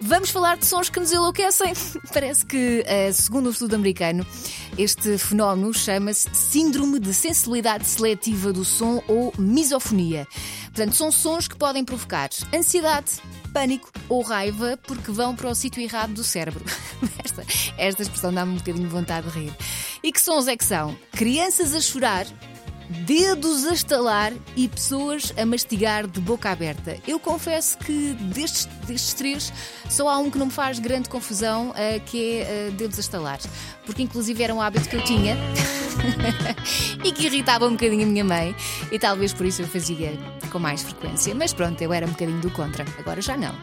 Vamos falar de sons que nos enlouquecem. Parece que, eh, segundo um estudo americano, este fenómeno chama-se Síndrome de Sensibilidade Seletiva do Som ou Misofonia. Portanto, são sons que podem provocar ansiedade, pânico ou raiva porque vão para o sítio errado do cérebro. Esta, esta expressão dá-me um bocadinho de vontade de rir. E que sons é que são? Crianças a chorar dedos a estalar e pessoas a mastigar de boca aberta. Eu confesso que destes, destes três só há um que não me faz grande confusão, uh, que é uh, dedos a estalar. Porque inclusive era um hábito que eu tinha e que irritava um bocadinho a minha mãe e talvez por isso eu fazia com mais frequência. Mas pronto, eu era um bocadinho do contra. Agora já não.